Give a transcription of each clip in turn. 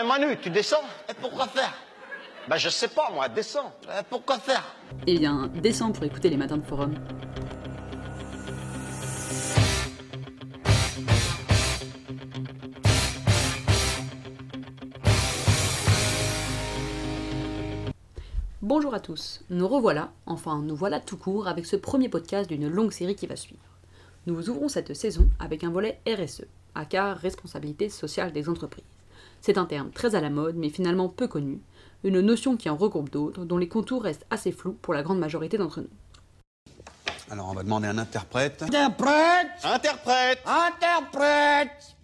Ouais, Manu, tu descends Et pourquoi faire? Bah, je sais pas, moi, descends. Et Pourquoi faire? Eh bien, descends pour écouter les matins de forum. Bonjour à tous, nous revoilà, enfin nous voilà tout court avec ce premier podcast d'une longue série qui va suivre. Nous ouvrons cette saison avec un volet RSE, aka Responsabilité sociale des entreprises. C'est un terme très à la mode mais finalement peu connu, une notion qui en regroupe d'autres dont les contours restent assez flous pour la grande majorité d'entre nous. Alors on va demander un interprète. Interprète Interprète Interprète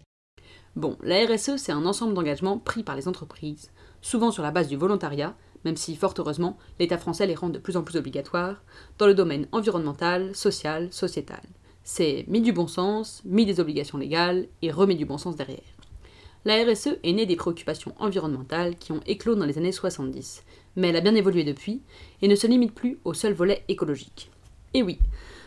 Bon, la RSE, c'est un ensemble d'engagements pris par les entreprises, souvent sur la base du volontariat, même si, fort heureusement, l'État français les rend de plus en plus obligatoires, dans le domaine environnemental, social, sociétal. C'est mis du bon sens, mis des obligations légales et remis du bon sens derrière. La RSE est née des préoccupations environnementales qui ont éclos dans les années 70, mais elle a bien évolué depuis et ne se limite plus au seul volet écologique. Et oui,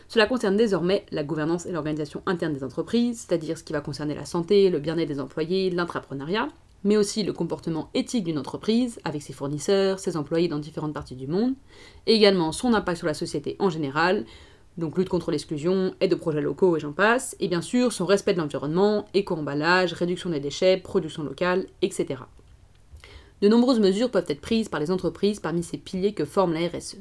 cela concerne désormais la gouvernance et l'organisation interne des entreprises, c'est-à-dire ce qui va concerner la santé, le bien-être des employés, l'intrapreneuriat, mais aussi le comportement éthique d'une entreprise avec ses fournisseurs, ses employés dans différentes parties du monde, et également son impact sur la société en général, donc lutte contre l'exclusion, aide aux projets locaux et j'en passe, et bien sûr son respect de l'environnement, éco-emballage, réduction des déchets, production locale, etc. De nombreuses mesures peuvent être prises par les entreprises parmi ces piliers que forme la RSE.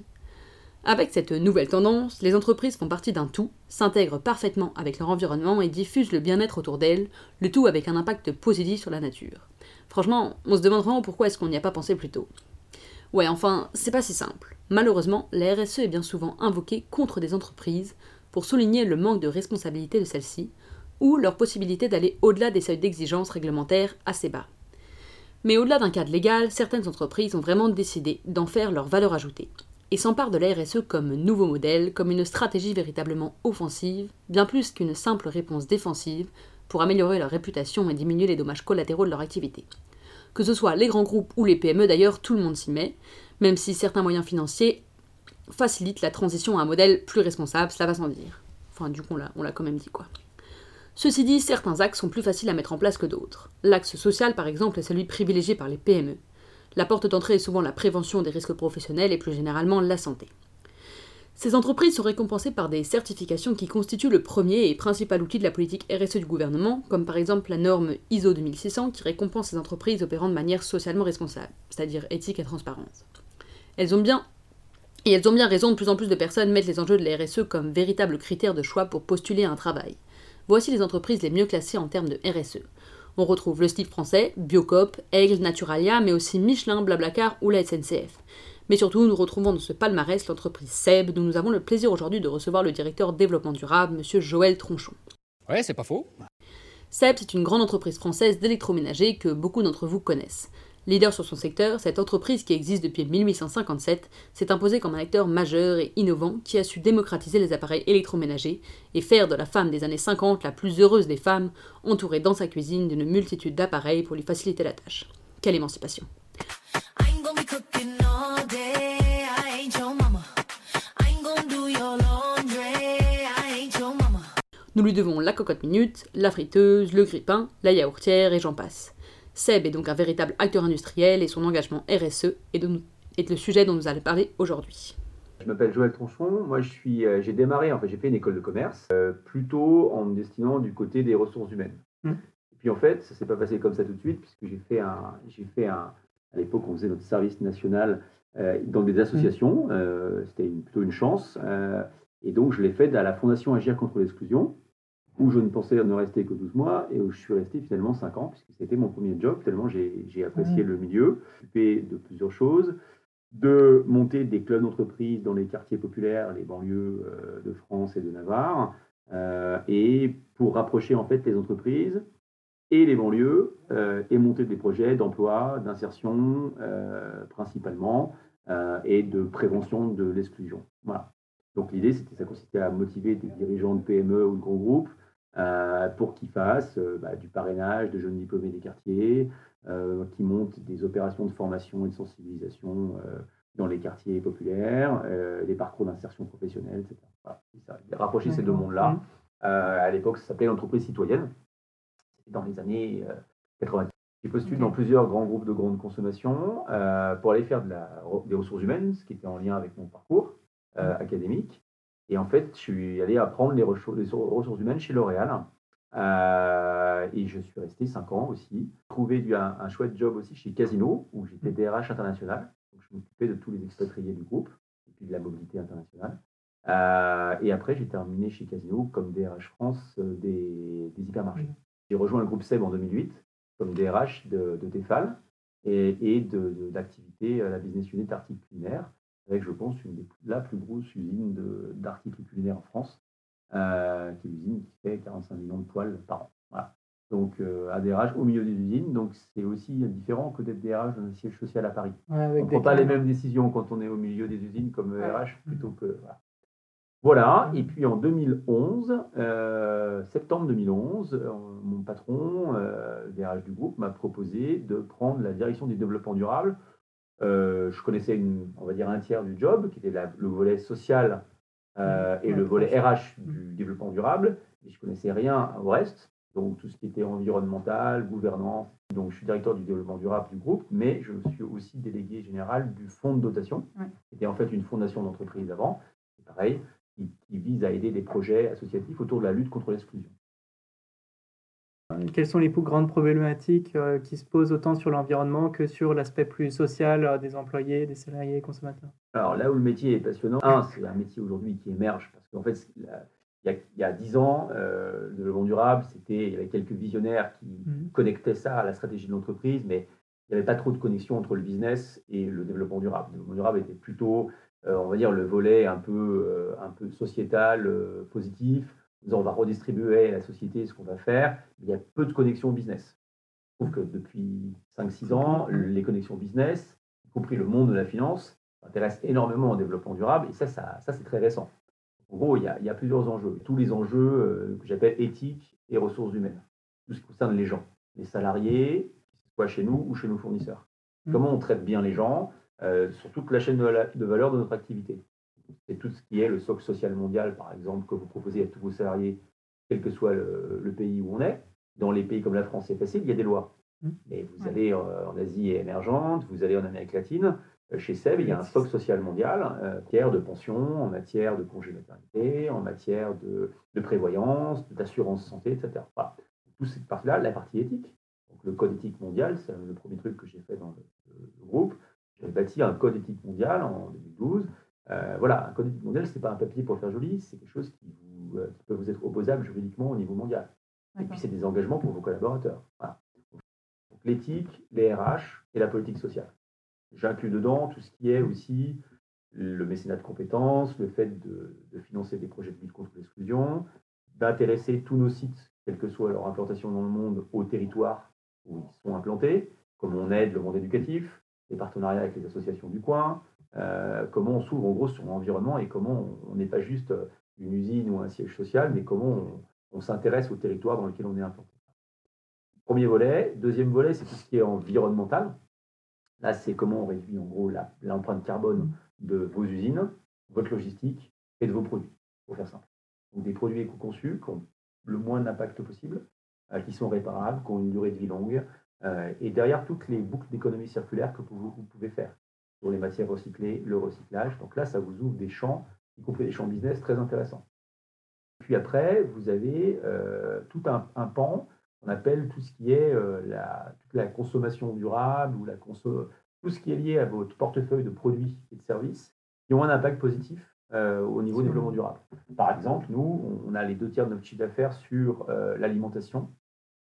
Avec cette nouvelle tendance, les entreprises font partie d'un tout, s'intègrent parfaitement avec leur environnement et diffusent le bien-être autour d'elles, le tout avec un impact positif sur la nature. Franchement, on se demande vraiment pourquoi est-ce qu'on n'y a pas pensé plus tôt. Ouais, enfin, c'est pas si simple. Malheureusement, la RSE est bien souvent invoquée contre des entreprises pour souligner le manque de responsabilité de celles-ci, ou leur possibilité d'aller au-delà des seuils d'exigence réglementaires assez bas. Mais au-delà d'un cadre légal, certaines entreprises ont vraiment décidé d'en faire leur valeur ajoutée, et s'emparent de la RSE comme nouveau modèle, comme une stratégie véritablement offensive, bien plus qu'une simple réponse défensive, pour améliorer leur réputation et diminuer les dommages collatéraux de leur activité. Que ce soit les grands groupes ou les PME d'ailleurs, tout le monde s'y met, même si certains moyens financiers facilitent la transition à un modèle plus responsable, cela va sans dire. Enfin, du coup, on l'a- on l'a quand même dit quoi. Ceci dit, certains axes sont plus faciles à mettre en place que d'autres. L'axe social, par exemple, est celui privilégié par les PME. La porte d'entrée est souvent la prévention des risques professionnels et plus généralement la santé. Ces entreprises sont récompensées par des certifications qui constituent le premier et principal outil de la politique RSE du gouvernement, comme par exemple la norme ISO 2600 qui récompense les entreprises opérant de manière socialement responsable, c'est-à-dire éthique et transparence. Elles ont bien et elles ont bien raison, de plus en plus de personnes mettent les enjeux de la RSE comme véritable critère de choix pour postuler un travail. Voici les entreprises les mieux classées en termes de RSE. On retrouve le style français, Biocop, Aigle, Naturalia, mais aussi Michelin, Blablacar ou la SNCF. Mais surtout, nous retrouvons dans ce palmarès l'entreprise SEB, dont nous avons le plaisir aujourd'hui de recevoir le directeur développement durable, M. Joël Tronchon. Ouais, c'est pas faux. SEB, c'est une grande entreprise française d'électroménager que beaucoup d'entre vous connaissent. Leader sur son secteur, cette entreprise qui existe depuis 1857 s'est imposée comme un acteur majeur et innovant qui a su démocratiser les appareils électroménagers et faire de la femme des années 50 la plus heureuse des femmes, entourée dans sa cuisine d'une multitude d'appareils pour lui faciliter la tâche. Quelle émancipation Nous lui devons la cocotte minute, la friteuse, le grille-pain, la yaourtière et j'en passe. Seb est donc un véritable acteur industriel et son engagement RSE est, de- est le sujet dont nous allons parler aujourd'hui. Je m'appelle Joël Tronchon. Moi, je suis, euh, j'ai démarré, en fait, j'ai fait une école de commerce, euh, plutôt en me destinant du côté des ressources humaines. Hmm. Et puis, en fait, ça s'est pas passé comme ça tout de suite, puisque j'ai fait un, j'ai fait un, à l'époque, on faisait notre service national euh, dans des associations. Euh, c'était une- plutôt une chance. Euh, et donc, je l'ai fait à la Fondation Agir contre l'exclusion, où je ne pensais ne rester que 12 mois et où je suis resté finalement 5 ans, puisque c'était mon premier job, tellement j'ai apprécié le milieu, occupé de plusieurs choses de monter des clubs d'entreprise dans les quartiers populaires, les banlieues euh, de France et de Navarre, euh, et pour rapprocher en fait les entreprises et les banlieues, euh, et monter des projets d'emploi, d'insertion principalement, et de prévention de l'exclusion. Voilà. Donc l'idée, c'était, ça consistait à motiver des dirigeants de PME ou de gros groupes pour qu'ils fassent euh, bah, du parrainage de jeunes diplômés des quartiers, euh, qui montent des opérations de formation et de sensibilisation euh, dans les quartiers populaires, euh, des parcours d'insertion professionnelle, etc. Voilà, ça. Rapprocher ces deux mondes-là. Euh, à l'époque, ça s'appelait l'entreprise citoyenne. C'était dans les années euh, 90. J'ai postulé dans plusieurs grands groupes de grande consommation euh, pour aller faire de la, des ressources humaines, ce qui était en lien avec mon parcours euh, académique. Et en fait, je suis allé apprendre les, ressources humaines chez L'Oréal. Euh, et je suis resté cinq ans aussi. Trouvé du- un, un chouette job aussi chez Casino, où j'étais DRH international. Donc, je m'occupais de tous les expatriés du groupe et puis de la mobilité internationale. Euh, et après, j'ai terminé chez Casino comme DRH France euh, des, des hypermarchés. J'ai rejoint le groupe SEB en 2008 comme DRH de, de Tefal et, et de, de- d'activité à la business unit articles culinaires, avec, je pense, une des, la plus grosse usine d'articles culinaires en France, euh, qui est l'usine qui fait 45 millions de poils par an. Voilà. Donc, euh, un DRH au milieu des usines, donc c'est aussi différent que d'être DRH dans un siège social à Paris. Ouais, On ne prend pas les mêmes décisions quand on est au milieu des usines comme Ouais. RH plutôt que. Voilà. Voilà, et puis en 2011, euh, septembre 2011, euh, mon patron, euh, DRH du groupe, m'a proposé de prendre la direction du développement durable. Euh, je connaissais, une, on va dire, un tiers du job, qui était la- le volet social euh, et Ouais, le volet RH du développement durable, et je connaissais rien au reste, donc tout ce qui était environnemental, gouvernance. Donc je suis directeur du développement durable du groupe, mais je suis aussi délégué général du fonds de dotation, Ouais. qui était en fait une fondation d'entreprise avant, pareil, qui, qui vise à aider des projets associatifs autour de la lutte contre l'exclusion. Quelles sont les plus grandes problématiques euh, qui se posent autant sur l'environnement que sur l'aspect plus social euh, des employés, des salariés, des consommateurs? Alors là où le métier est passionnant, un, c'est un métier aujourd'hui qui émerge parce qu'en fait, il y a, 10 ans, euh, le développement durable, c'était, il y avait quelques visionnaires qui Mhm. connectaient ça à la stratégie de l'entreprise, mais il n'y avait pas trop de connexion entre le business et le développement durable. Le développement durable était plutôt, euh, on va dire, le volet un peu, euh, un peu sociétal, positif. On va redistribuer à la société ce qu'on va faire. Il y a peu de connexion business. Je trouve que depuis 5-6 ans, les connexions business, y compris le monde de la finance, s'intéressent énormément au développement durable. Et ça, ça, ça c'est très récent. En gros, il y, a, il y a plusieurs enjeux. Tous les enjeux euh, que j'appelle éthiques et ressources humaines. Tout ce qui concerne les gens, les salariés, que ce soit chez nous ou chez nos fournisseurs. Mhm. Comment on traite bien les gens euh, sur toute la chaîne de, la- de valeur de notre activité. C'est tout ce qui est le socle social mondial, par exemple, que vous proposez à tous vos salariés, quel que soit le, le pays où on est. Dans les pays comme la France, c'est facile, il y a des lois. Mhm. Mais vous Ouais. allez euh, en Asie émergente, vous allez en Amérique latine, euh, Chez SEB, il y a un socle social mondial euh, en matière de pension, en matière de congé maternité, en matière de, de prévoyance, d'assurance santé, etc. Voilà. Toute cette partie-là, la partie éthique. Donc, le code éthique mondial, c'est le premier truc que j'ai fait dans le, le groupe. J'ai bâti un code éthique mondial en 2012. Euh, voilà, un code éthique mondial, ce n'est pas un papier pour faire joli, c'est quelque chose qui, vous, euh, qui peut vous être opposable juridiquement au niveau mondial. Et puis, c'est des engagements pour vos collaborateurs. Voilà. Donc, l'éthique, les RH et la politique sociale. J'inclus dedans tout ce qui est aussi le mécénat de compétences, le fait de, de financer des projets de lutte contre l'exclusion, d'intéresser tous nos sites, quelle que soit leur implantation dans le monde, au territoire où ils sont implantés, comment on aide le monde éducatif, les partenariats avec les associations du coin, euh, comment on s'ouvre en gros sur l'environnement et comment on n'est pas juste une usine ou un siège social, mais comment on, s'intéresse au territoire dans lequel on est implanté. Premier volet. Deuxième volet, c'est tout ce qui est environnemental. Là, c'est comment on réduit en gros l'empreinte carbone de vos usines, votre logistique et de vos produits, pour faire simple. Donc des produits éco-conçus qui ont le moins d'impact possible, euh, qui sont réparables, qui ont une durée de vie longue, euh, et derrière toutes les boucles d'économie circulaire que vous pouvez faire sur les matières recyclées, le recyclage. Donc là, ça vous ouvre des champs, y compris des champs business très intéressants. Puis après, vous avez euh, tout un, un pan qu'on appelle tout ce qui est euh, la, toute la consommation durable ou la conso- tout ce qui est lié à votre portefeuille de produits et de services qui ont un impact positif euh, au niveau Sur- développement durable. Par exemple, nous, on- a les deux tiers de notre chiffre d'affaires sur l'alimentation.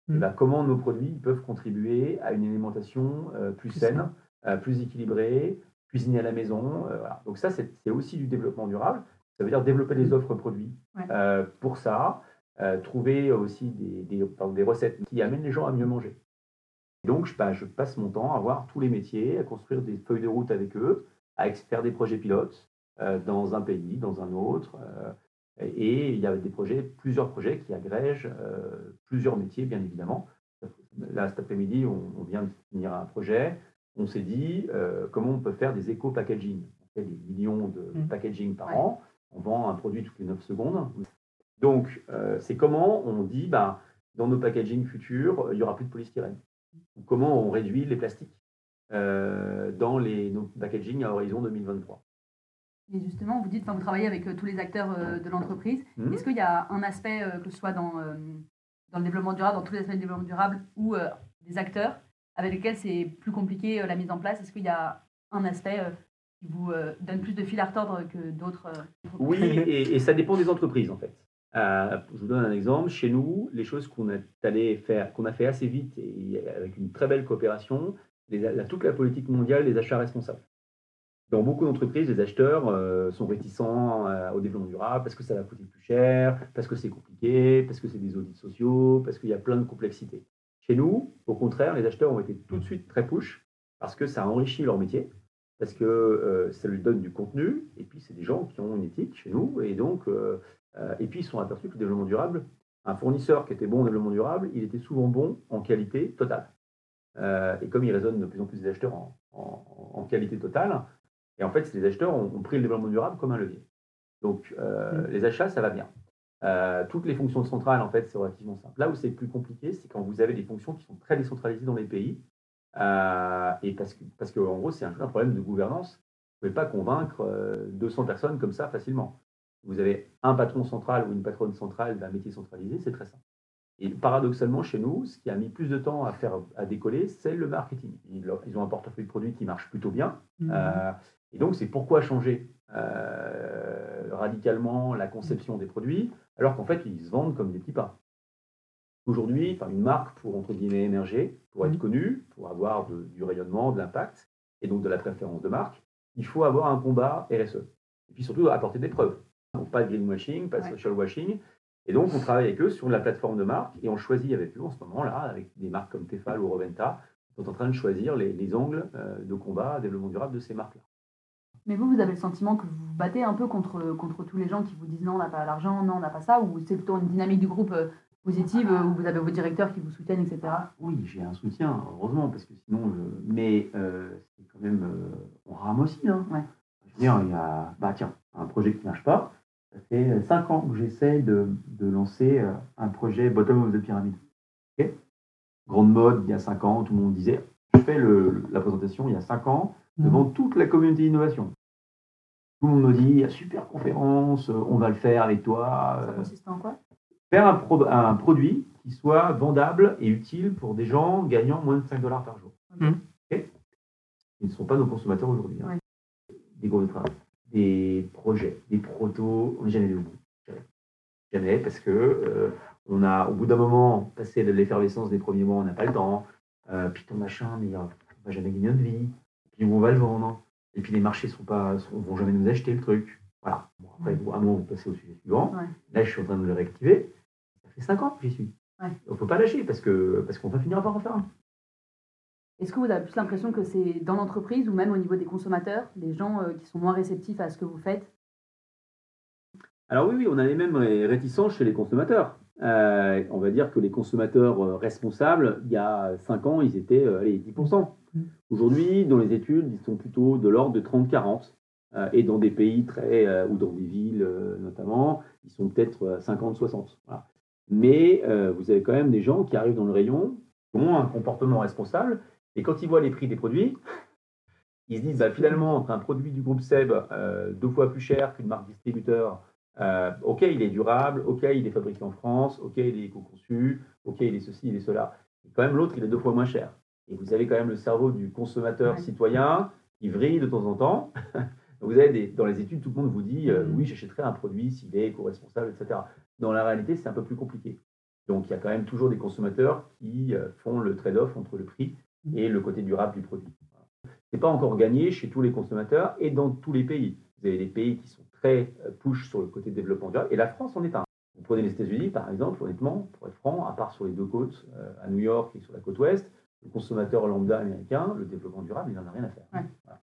Et Mm. ben, comment nos produits peuvent contribuer à une alimentation plus Plus saine, plus équilibrée, cuisinée à la maison. euh, voilà. Donc ça, c'est aussi du développement durable. Ça veut dire développer des offres produits. Ouais. Euh, pour ça, euh, trouver aussi des, des- pardon, des recettes qui amènent les gens à mieux manger. Donc, je, je passe mon temps à voir tous les métiers, à construire des feuilles de route avec eux, à faire des projets pilotes euh, dans un pays, dans un autre. euh, et il y a des projets, plusieurs projets qui agrègent euh, plusieurs métiers, bien évidemment. Là, cet après-midi, on, on vient de finir un projet. On s'est dit euh, comment on peut faire des éco-packaging. On fait des millions de Mhm. packaging par Ouais. an. On vend un produit toutes les 9 secondes. Donc, euh, c'est comment on dit, ben, dans nos packaging futurs, il n'y aura plus de polystyrène. ou comment on réduit les plastiques euh, dans les nos packaging à horizon 2023. Et justement, vous dites, enfin, vous travaillez avec tous les acteurs de l'entreprise. Mhm. Est-ce qu'il y a un aspect, que ce soit dans, dans le développement durable, dans tous les aspects du développement durable, ou des acteurs avec lesquels c'est plus compliqué euh, la mise en place Est-ce qu'il y a un aspect euh, qui vous euh, donne plus de fil à retordre que d'autres Oui, et, et ça dépend des entreprises en fait. Euh, je vous donne un exemple. Chez nous, les choses qu'on est allé faire, qu'on a fait assez vite et avec une très belle coopération, les- la- toute la politique mondiale des achats responsables. Dans beaucoup d'entreprises, les acheteurs euh, sont réticents euh, au développement durable parce que ça va coûter plus cher, parce que c'est compliqué, parce que c'est des audits sociaux, parce qu'il y a plein de complexités. Chez nous, au contraire, les acheteurs ont été tout de suite très push parce que ça enrichit leur métier, parce que euh, ça lui donne du contenu, et puis c'est des gens qui ont une éthique chez nous, et donc, euh, euh, et puis ils sont aperçus que le développement durable, un fournisseur qui était bon en développement durable, il était souvent bon en qualité totale. Euh, et comme il résonne de plus en plus des acheteurs en, en- en qualité totale, et en fait, les acheteurs ont, ont pris le développement durable comme un levier. Donc, euh, les achats, ça va bien. Euh, toutes les fonctions centrales, en fait, c'est relativement simple. Là où c'est plus compliqué, c'est quand vous avez des fonctions qui sont très décentralisées dans les pays. Euh, et parce que, parce gros, c'est un, problème de gouvernance. Vous ne pouvez pas convaincre euh, 200 personnes comme ça facilement. Vous avez un patron central ou une patronne centrale d'un métier centralisé, c'est très simple. Et paradoxalement, chez nous, ce qui a mis plus de temps à faire à décoller, c'est le marketing. Ils, ils ont un portefeuille de produits qui marche plutôt bien. Mhm. Euh, et donc, c'est pourquoi changer euh, radicalement la conception des produits, alors qu'en fait, ils se vendent comme des petits pains. Aujourd'hui, une marque, pour entre guillemets émerger, pour être Mhm. connue, pour avoir de- du rayonnement, de l'impact, et donc de la préférence de marque, il faut avoir un combat RSE. Et puis surtout, apporter des preuves. Donc, pas de greenwashing, pas de Ouais. social washing. Et donc, on travaille avec eux sur la plateforme de marque, et on choisit avec eux en ce moment-là, avec des marques comme Tefal ou Roventa, on est en train de choisir les, les angles euh, de combat, développement durable de ces marques-là. Mais vous, vous avez le sentiment que vous vous battez un peu contre, contre tous les gens qui vous disent non, on n'a pas l'argent, non, on n'a pas ça, ou c'est plutôt une dynamique du groupe euh, positive euh, où vous avez vos directeurs qui vous soutiennent, etc. Oui, j'ai un soutien, heureusement, parce que sinon, je... mais euh, c'est quand même. euh, on rame aussi. Hein. Ouais. Je veux dire, il y a. Bah, tiens, un projet qui ne marche pas. Ça fait 5 ans que j'essaie de, de lancer euh, un projet bottom of the pyramid. Grande mode, il y a 5 ans, tout le monde disait. Je fais le- la présentation il y a 5 ans devant toute la communauté d'innovation. Tout le monde me dit super conférence, euh, on va le faire avec toi. Ça euh, consiste en quoi? faire un, pro- un produit qui soit vendable et utile pour des gens gagnant moins de 5 dollars par jour. Mhm. Ils ne sont pas nos consommateurs aujourd'hui. hein. Ouais. Des gros de travail, des projets, des protos, on n'est jamais allé au bout. Jamais. Parce que euh, on a, au bout d'un moment, passé de l'effervescence des premiers mois, on n'a pas le temps. Euh, puis ton machin, mais on va jamais gagner notre vie. Puis on va le vendre. Et puis les marchés ne sont pas, sont- vont jamais nous acheter le truc. Voilà. Bon, après, à un moment, vous passez au sujet suivant. Ouais. Là, je suis en train de le réactiver. Ça fait 5 ans que j'y suis. Ouais. On ne peut pas lâcher parce que parce qu'on va finir par en faire un. Est-ce que vous avez plus l'impression que c'est dans l'entreprise ou même au niveau des consommateurs, des gens euh, qui sont moins réceptifs à ce que vous faites? Alors oui, oui, on a les mêmes ré- réticences chez les consommateurs. Euh, on va dire que les consommateurs euh, responsables, il y a 5 ans, ils étaient allez, 10%. Mhm. Aujourd'hui, dans les études, ils sont plutôt de l'ordre de 30-40. Euh, et dans des pays très, euh, ou dans des villes notamment, ils sont peut-être euh, 50-60. Voilà. Mais vous avez quand même des gens qui arrivent dans le rayon, qui ont un comportement responsable, et quand ils voient les prix des produits, ils se disent bah, finalement, entre un produit du groupe Seb euh, deux fois plus cher qu'une marque distributeur, euh, ok, il est durable, ok, il est fabriqué en France, ok, il est éco-conçu, ok, il est ceci, il est cela. Et quand même, l'autre, il est deux fois moins cher. Et vous avez quand même le cerveau du consommateur Ouais. citoyen qui vrille de temps en temps. vous avez des, dans les études, tout le monde vous dit euh, Mhm. oui, j'achèterai un produit s'il est éco-responsable, etc. Dans la réalité, c'est un peu plus compliqué. Donc, il y a quand même toujours des consommateurs qui font le trade-off entre le prix et le côté durable du produit. Ce n'est pas encore gagné chez tous les consommateurs et dans tous les pays. Vous avez des pays qui sont très euh, push sur le côté développement durable et la France en est un. Vous prenez les États-Unis, par exemple, honnêtement, pour être franc, à part sur les deux côtes, euh, à New York et sur la côte ouest, le consommateur lambda américain, le développement durable, il n'en a rien à faire. Ouais. Voilà.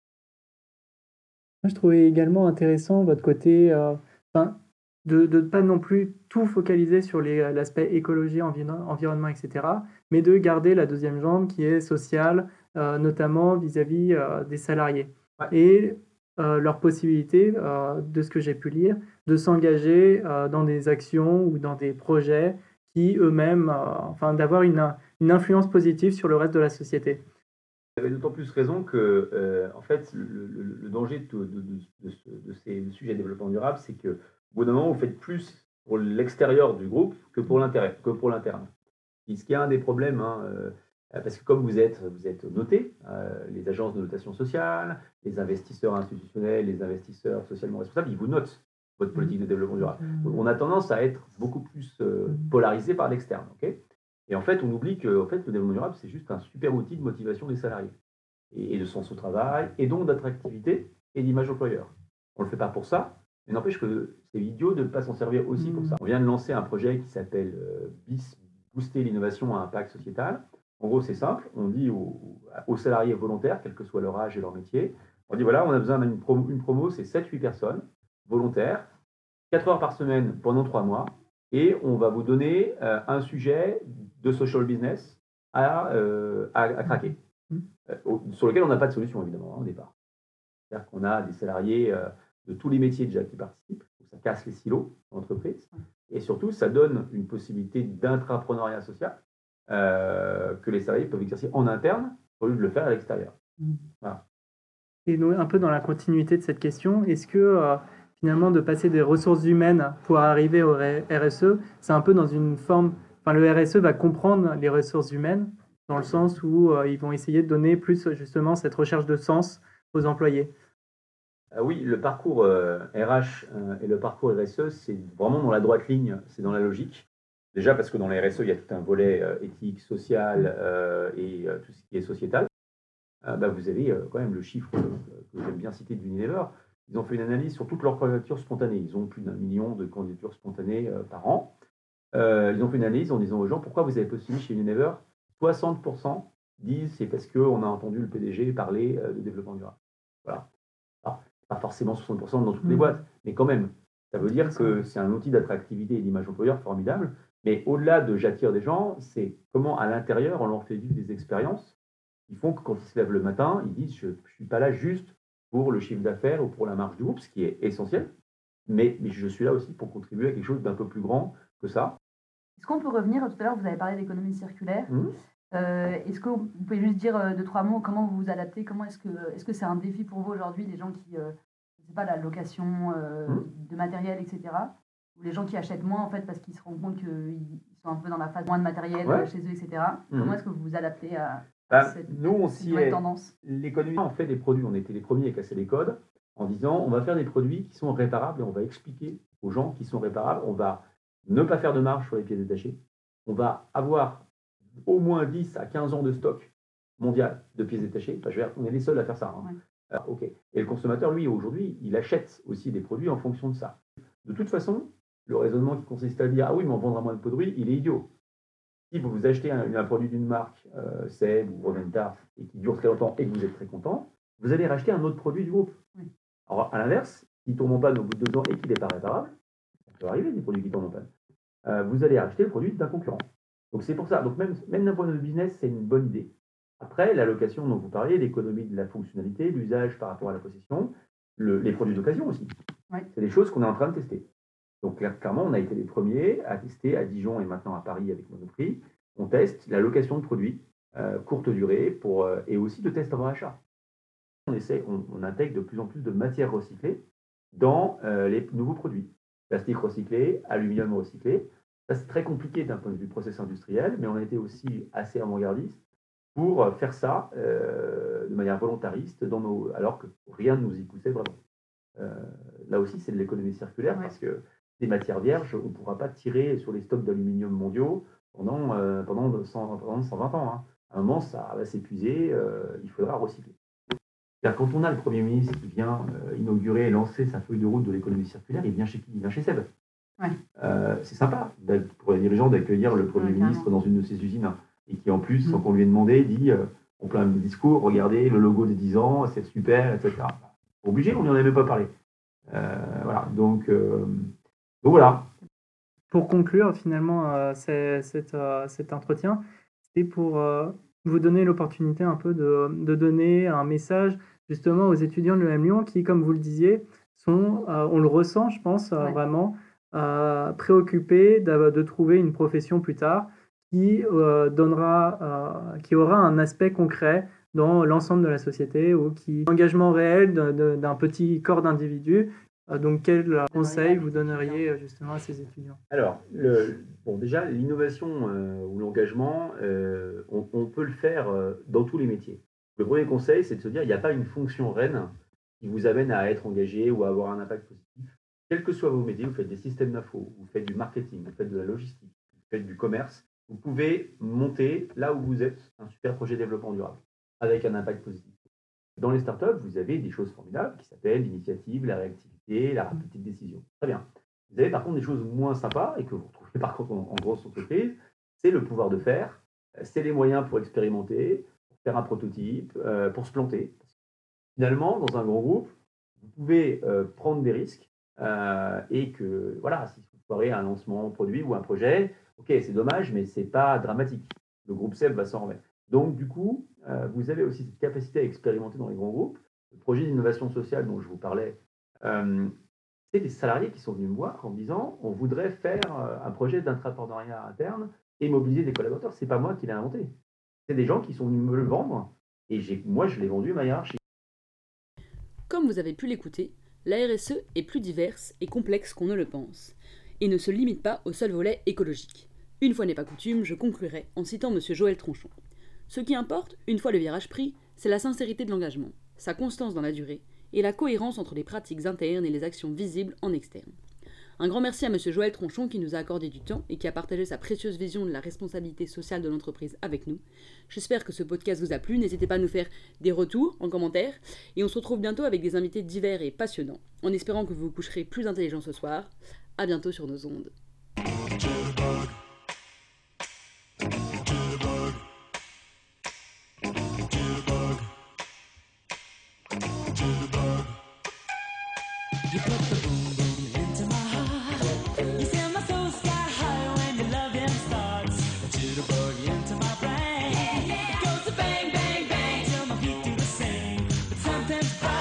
Moi, je trouvais également intéressant votre côté, euh, de ne pas non plus tout focaliser sur les- l'aspect écologie, environ- environnement, etc., mais de garder la deuxième jambe qui est sociale, euh, notamment vis-à-vis euh, des salariés. Ouais. Et euh, leur possibilité, euh, de ce que j'ai pu lire, de s'engager euh, dans des actions ou dans des projets qui eux-mêmes, euh, enfin, d'avoir une, une influence positive sur le reste de la société. Vous avez d'autant plus raison que, euh, en fait, le, le- le danger de, de- de- de ce- de ces sujets de développement durable, c'est que, au bout d'un moment, vous faites plus pour l'extérieur du groupe que pour l'intérêt, que pour l'interne. Ce qui est un des problèmes, hein, euh, parce que comme vous êtes, vous êtes noté, euh, les agences de notation sociale, les investisseurs institutionnels, les investisseurs socialement responsables, ils vous notent votre politique de développement durable. Donc, on a tendance à être beaucoup plus euh, polarisé par l'externe. ok? Et en fait, on oublie que en fait, le développement durable, c'est juste un super outil de motivation des salariés et, et de sens au travail, et donc d'attractivité et d'image employeur. On ne le fait pas pour ça, mais n'empêche que c'est idiot de ne pas s'en servir aussi pour Mhm. ça. On vient de lancer un projet qui s'appelle euh, BIS, Booster l'innovation à impact sociétal. En gros, c'est simple, on dit aux, aux salariés volontaires, quel que soit leur âge et leur métier, on dit voilà, on a besoin d'une promo, une promo, c'est 7-8 personnes volontaires, 4 heures par semaine pendant 3 mois, et on va vous donner euh, un sujet de social business à, euh, à, à craquer. Euh, au- sur lequel on n'a pas de solution évidemment hein, au départ. C'est-à-dire qu'on a des salariés de tous les métiers déjà qui participent, donc ça casse les silos d'entreprise, et surtout ça donne une possibilité d'intrapreneuriat social euh, que les salariés peuvent exercer en interne au lieu de le faire à l'extérieur. Et donc, un peu dans la continuité de cette question, est-ce que euh, finalement de passer des ressources humaines pour arriver au RSE, c'est un peu dans une forme, enfin le RSE va comprendre les ressources humaines dans le sens où euh, ils vont essayer de donner plus justement cette recherche de sens aux employés. Ah oui, le parcours euh, RH euh, et le parcours RSE, c'est vraiment dans la droite ligne, c'est dans la logique. Déjà parce que dans la RSE, il y a tout un volet euh, éthique, social euh, et euh, tout ce qui est sociétal. Euh, bah, vous avez euh, quand même le chiffre euh, que j'aime bien citer d'Unilever. Ils ont fait une analyse sur toutes leurs candidatures spontanées. Ils ont plus d'un million de candidatures spontanées euh, par an. Euh, ils ont fait une analyse en disant aux gens pourquoi vous avez postulé chez Unilever? 60% disent c'est parce qu'on a entendu le PDG parler euh, de développement durable. Voilà. Alors, pas forcément 60% dans toutes les Mhm. boîtes, mais quand même. Ça veut dire que c'est un outil d'attractivité et d'image employeur formidable. Mais au-delà de j'attire des gens, c'est comment à l'intérieur on leur fait vivre des expériences qui font que quand ils se lèvent le matin, ils disent je ne suis pas là juste pour le chiffre d'affaires ou pour la marge du groupe, ce qui est essentiel, mais, mais je suis là aussi pour contribuer à quelque chose d'un peu plus grand que ça. Est-ce qu'on peut revenir, tout à l'heure vous avez parlé d'économie circulaire, Mhm. Euh, est-ce que vous pouvez juste dire euh, deux, trois mots, comment vous vous adaptez, comment est-ce que est-ce que c'est un défi pour vous aujourd'hui, les gens qui, euh, je sais pas, la location euh, Mhm. de matériel, etc. Ou les gens qui achètent moins en fait parce qu'ils se rendent compte qu'ils sont un peu dans la phase moins de matériel Ouais. chez eux, etc. Mhm. Comment est-ce que vous vous adaptez à Bah, cette, nous, on s'y est, tendance? L'économie, on fait des produits. On était les premiers à casser les codes en disant on va faire des produits qui sont réparables et on va expliquer aux gens qui sont réparables. On va ne pas faire de marge sur les pièces détachées. On va avoir au moins 10 à 15 ans de stock mondial de pièces détachées. Enfin, je veux dire, on est les seuls à faire ça. hein. Ouais. Alors, ok. Et le consommateur, lui, aujourd'hui, il achète aussi des produits en fonction de ça. De toute façon, le raisonnement qui consiste à dire ah oui, mais on vendra moins de produits, il est idiot. Si vous vous achetez un, un produit d'une marque, euh, Seb ou Roventa, et qui dure très longtemps et que vous êtes très content, vous allez racheter un autre produit du groupe. Oui. Alors, à l'inverse, s'il tombe en panne au bout de deux ans et qu'il n'est pas réparable, ça peut arriver des produits qui tombent en panne, euh, vous allez racheter le produit d'un concurrent. Donc, c'est pour ça. Donc, même, même d'un point de vue business, c'est une bonne idée. Après, la location dont vous parliez, l'économie de la fonctionnalité, l'usage par rapport à la possession, le- les produits d'occasion aussi. Ouais. C'est des choses qu'on est en train de tester. Donc, clair- clairement, on a été les premiers à tester à Dijon et maintenant à Paris avec Monoprix. On teste la location de produits euh, courte durée pour, euh, et aussi de test avant achat. On, essaie, on, on intègre de plus en plus de matières recyclées dans euh, les nouveaux produits. Plastique recyclé, aluminium recyclé. Ça, c'est très compliqué d'un point de vue process industriel, mais on a été aussi assez avant-gardiste pour faire ça euh, de manière volontariste, dans nos, alors que rien ne nous y poussait vraiment. Euh, là aussi, c'est de l'économie circulaire Ouais. parce que des matières vierges, on ne pourra pas tirer sur les stocks d'aluminium mondiaux pendant, euh, pendant, 100 pendant 120 ans. hein. À un moment, ça va s'épuiser, il faudra recycler. Quand on a le Premier ministre qui vient inaugurer et lancer sa feuille de route de l'économie circulaire, il vient chez qui? Il vient chez Seb. Ouais. Euh, c'est sympa pour les dirigeants d'accueillir le Premier Ouais, ministre dans une de ses usines hein, et qui, en plus, Mm. sans qu'on lui ait demandé, dit euh, en plein discours regardez le logo des 10 ans, c'est super, etc. Obligé, on n'y en avait pas parlé. Euh, voilà, donc, euh, donc voilà. Pour conclure finalement euh, c'est- cet, euh, cet entretien, c'était pour euh, vous donner l'opportunité un peu de, de donner un message justement aux étudiants de l'EM Lyon qui, comme vous le disiez, sont, euh, on le ressent, je pense, euh, Ouais. vraiment euh, préoccupés d'a- de trouver une profession plus tard qui, euh, donnera, euh, qui aura un aspect concret dans l'ensemble de la société ou qui engagement réel d'un petit corps d'individus. Euh, donc, quel conseil vous donneriez justement à ces étudiants? Alors, le, bon, déjà, l'innovation euh, ou l'engagement, euh, on, on peut le faire euh, dans tous les métiers. Le premier conseil, c'est de se dire il n'y a pas une fonction reine qui vous amène à être engagé ou à avoir un impact positif. Quels que soient vos métiers, vous faites des systèmes d'info, vous faites du marketing, vous faites de la logistique, vous faites du commerce, vous pouvez monter là où vous êtes un super projet de développement durable avec un impact positif. Dans les startups, vous avez des choses formidables qui s'appellent l'initiative, la réactivité, la rapidité de décision. Très bien. Vous avez par contre des choses moins sympas et que vous retrouvez par contre en, grosse entreprise, c'est le pouvoir de faire, c'est les moyens pour expérimenter, pour faire un prototype, euh, pour se planter. Finalement, dans un grand groupe, vous pouvez euh, prendre des risques euh, et que, voilà, si vous foirez un lancement produit ou un projet, ok, c'est dommage, mais c'est pas dramatique. Le groupe SEB va s'en remettre. Donc, du coup, euh, vous avez aussi cette capacité à expérimenter dans les grands groupes. Le projet d'innovation sociale dont je vous parlais, euh, c'est des salariés qui sont venus me voir en me disant on voudrait faire un projet d'intrapreneuriat interne et mobiliser des collaborateurs. C'est pas moi qui l'ai inventé. C'est des gens qui sont venus me le vendre et moi, je l'ai vendu à ma hiérarchie. Comme vous avez pu l'écouter, la RSE est plus diverse et complexe qu'on ne le pense, et ne se limite pas au seul volet écologique. Une fois n'est pas coutume, je conclurai en citant M. Joël Tronchon. Ce qui importe, une fois le virage pris, c'est la sincérité de l'engagement, sa constance dans la durée, et la cohérence entre les pratiques internes et les actions visibles en externe. Un grand merci à M. Joël Tronchon qui nous a accordé du temps et qui a partagé sa précieuse vision de la responsabilité sociale de l'entreprise avec nous. J'espère que ce podcast vous a plu. N'hésitez pas à nous faire des retours en commentaire. Et on se retrouve bientôt avec des invités divers et passionnants, en espérant que vous vous coucherez plus intelligent ce soir. À bientôt sur nos ondes. Bye.